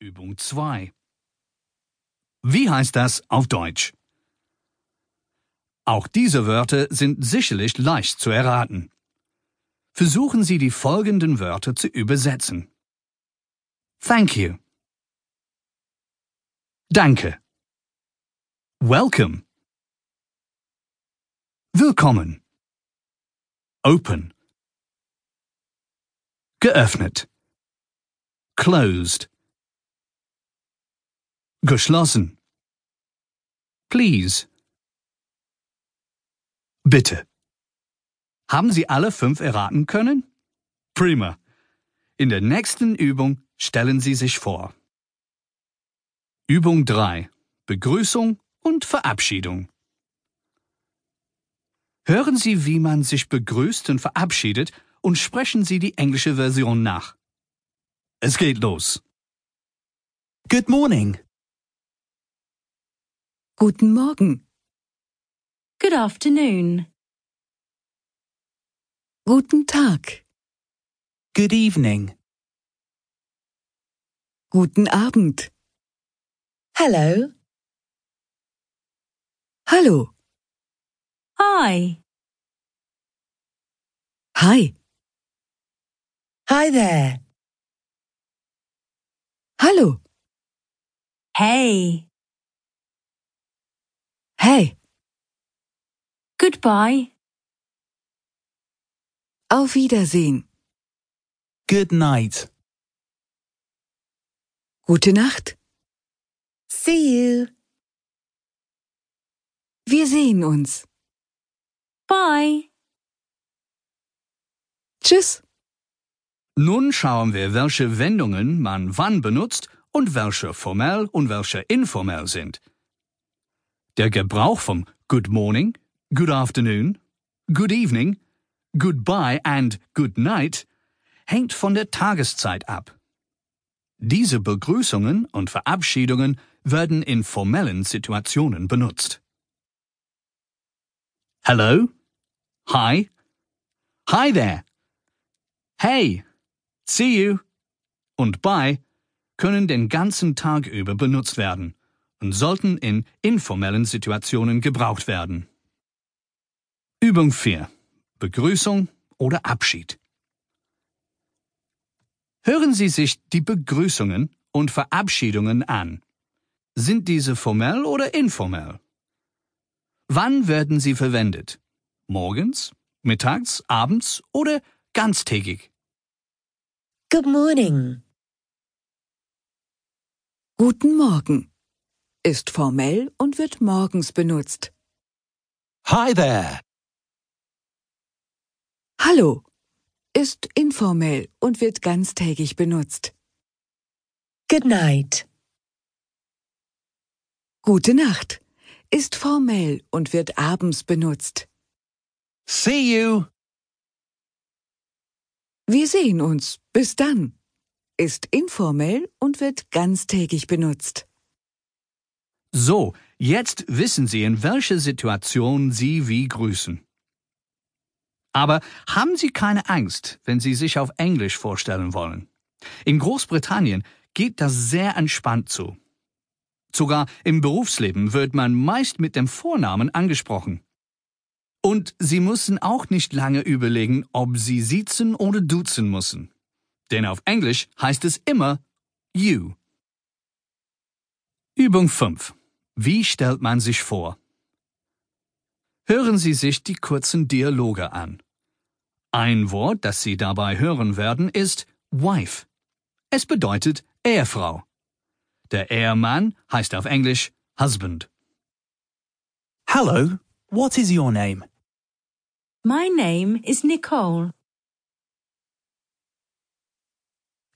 Übung 2. Wie heißt das auf Deutsch? Auch diese Wörter sind sicherlich leicht zu erraten. Versuchen Sie die folgenden Wörter zu übersetzen. Thank you. Danke. Welcome. Willkommen. Open. Geöffnet. Closed. Geschlossen. Please. Bitte. Haben Sie alle fünf erraten können? Prima. In der nächsten Übung stellen Sie sich vor. Übung 3. Begrüßung und Verabschiedung. Hören Sie, wie man sich begrüßt und verabschiedet und sprechen Sie die englische Version nach. Es geht los. Good morning. Guten Morgen. Good afternoon. Guten Tag. Good evening. Guten Abend. Hello. Hallo. Hi. Hi. Hi there. Hallo. Hey. Hey. Goodbye. Auf Wiedersehen. Good night. Gute Nacht. See you. Wir sehen uns. Bye. Tschüss. Nun schauen wir, welche Wendungen man wann benutzt und welche formell und welche informell sind. Der Gebrauch vom Good Morning, Good Afternoon, Good Evening, Goodbye and Good Night hängt von der Tageszeit ab. Diese Begrüßungen und Verabschiedungen werden in formellen Situationen benutzt. Hello? Hi? Hi there? Hey? See you? Und bye können den ganzen Tag über benutzt werden und sollten in informellen Situationen gebraucht werden. Übung 4. Begrüßung oder Abschied. Hören Sie sich die Begrüßungen und Verabschiedungen an. Sind diese formell oder informell? Wann werden sie verwendet? Morgens, mittags, abends oder ganztägig? Good morning. Guten Morgen. Ist formell und wird morgens benutzt. Hi there. Hallo. Ist informell und wird ganztägig benutzt. Good night. Gute Nacht. Ist formell und wird abends benutzt. See you. Wir sehen uns. Bis dann. Ist informell und wird ganztägig benutzt. So, jetzt wissen Sie, in welcher Situation Sie wie grüßen. Aber haben Sie keine Angst, wenn Sie sich auf Englisch vorstellen wollen. In Großbritannien geht das sehr entspannt zu. Sogar im Berufsleben wird man meist mit dem Vornamen angesprochen. Und Sie müssen auch nicht lange überlegen, ob Sie siezen oder duzen müssen. Denn auf Englisch heißt es immer you. Übung 5. Wie stellt man sich vor? Hören Sie sich die kurzen Dialoge an. Ein Wort, das Sie dabei hören werden, ist wife. Es bedeutet Ehefrau. Der Ehemann heißt auf Englisch husband. Hello. What is your name? My name is Nicole.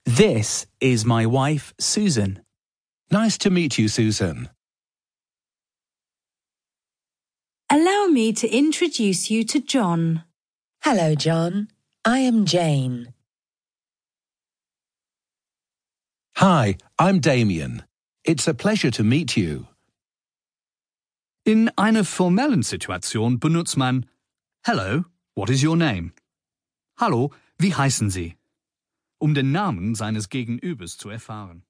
This is my wife, Susan. Nice to meet you, Susan. Me to introduce you to John. Hello, John. I am Jane. Hi, I'm Damien. It's a pleasure to meet you. In einer formellen Situation benutzt man Hello, what is your name? Hallo, wie heißen Sie? Um den Namen seines Gegenübers zu erfahren.